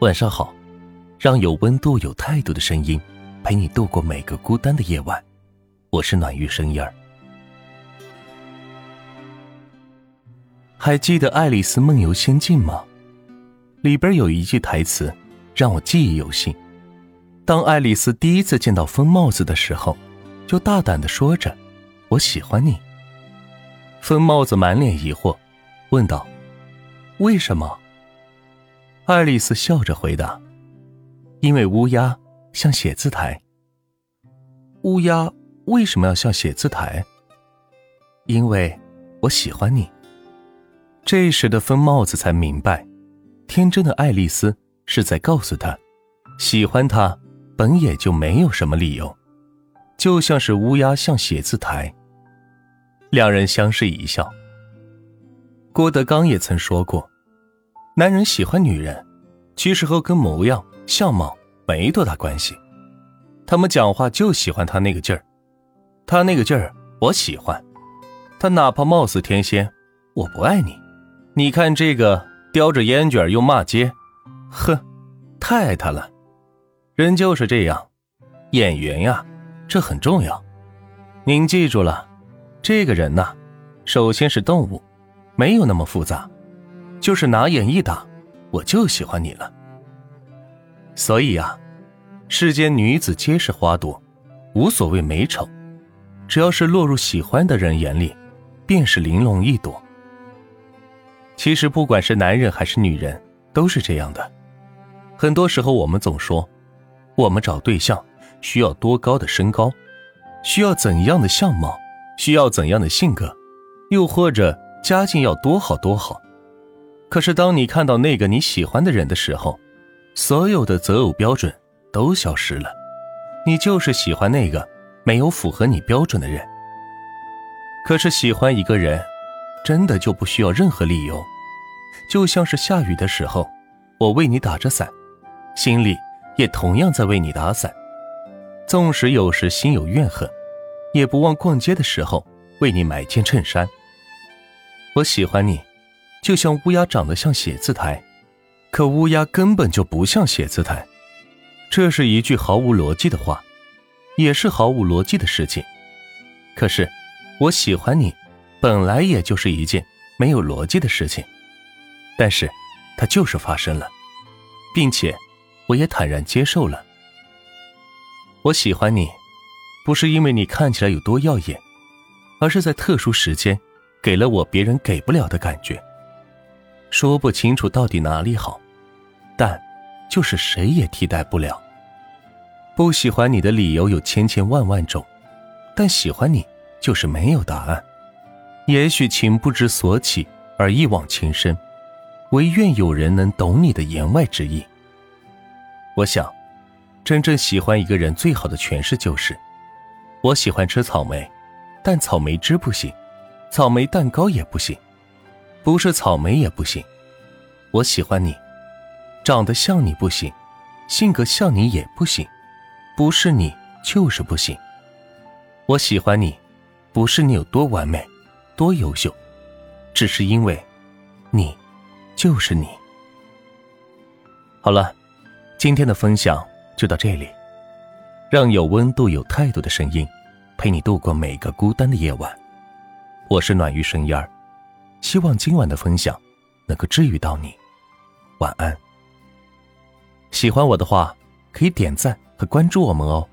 晚上好，让有温度、有态度的声音陪你度过每个孤单的夜晚。我是暖玉声音儿。还记得《爱丽丝梦游仙境》吗？里边有一句台词让我记忆犹新。当爱丽丝第一次见到疯帽子的时候，就大胆的说着：“我喜欢你。”疯帽子满脸疑惑，问道：“为什么？”爱丽丝笑着回答：“因为乌鸦像写字台。”乌鸦为什么要像写字台？因为我喜欢你。这时的疯帽子才明白，天真的爱丽丝是在告诉他，喜欢他本也就没有什么理由，就像是乌鸦像写字台。两人相视一笑。郭德纲也曾说过。男人喜欢女人，其实和跟模样、相貌没多大关系。他们讲话就喜欢他那个劲儿，他那个劲儿我喜欢。他哪怕貌似天仙，我不爱你。你看这个叼着烟卷又骂街，呵，太爱他了。人就是这样，演员呀，这很重要。您记住了，这个人呐，首先是动物，没有那么复杂。就是拿眼一打，我就喜欢你了。所以啊，世间女子皆是花朵，无所谓美丑，只要是落入喜欢的人眼里，便是玲珑一朵。其实不管是男人还是女人，都是这样的。很多时候我们总说，我们找对象需要多高的身高，需要怎样的相貌，需要怎样的性格，又或者家境要多好多好。可是，当你看到那个你喜欢的人的时候，所有的择偶标准都消失了。你就是喜欢那个没有符合你标准的人。可是，喜欢一个人，真的就不需要任何理由。就像是下雨的时候，我为你打着伞，心里也同样在为你打伞。纵使有时心有怨恨，也不忘逛街的时候为你买件衬衫。我喜欢你。就像乌鸦长得像写字台，可乌鸦根本就不像写字台。这是一句毫无逻辑的话，也是毫无逻辑的事情。可是，我喜欢你，本来也就是一件没有逻辑的事情。但是，它就是发生了，并且，我也坦然接受了。我喜欢你，不是因为你看起来有多耀眼，而是在特殊时间，给了我别人给不了的感觉。说不清楚到底哪里好，但就是谁也替代不了。不喜欢你的理由有千千万万种，但喜欢你就是没有答案。也许情不知所起而一往情深，唯愿有人能懂你的言外之意。我想，真正喜欢一个人最好的诠释就是：我喜欢吃草莓，但草莓汁不行，草莓蛋糕也不行。不是草莓也不行，我喜欢你，长得像你不行，性格像你也不行，不是你就是不行。我喜欢你，不是你有多完美，多优秀，只是因为，你，就是你。好了，今天的分享就到这里，让有温度、有态度的声音，陪你度过每个孤单的夜晚。我是暖玉声音儿。希望今晚的分享能够治愈到你，晚安。喜欢我的话，可以点赞和关注我们哦。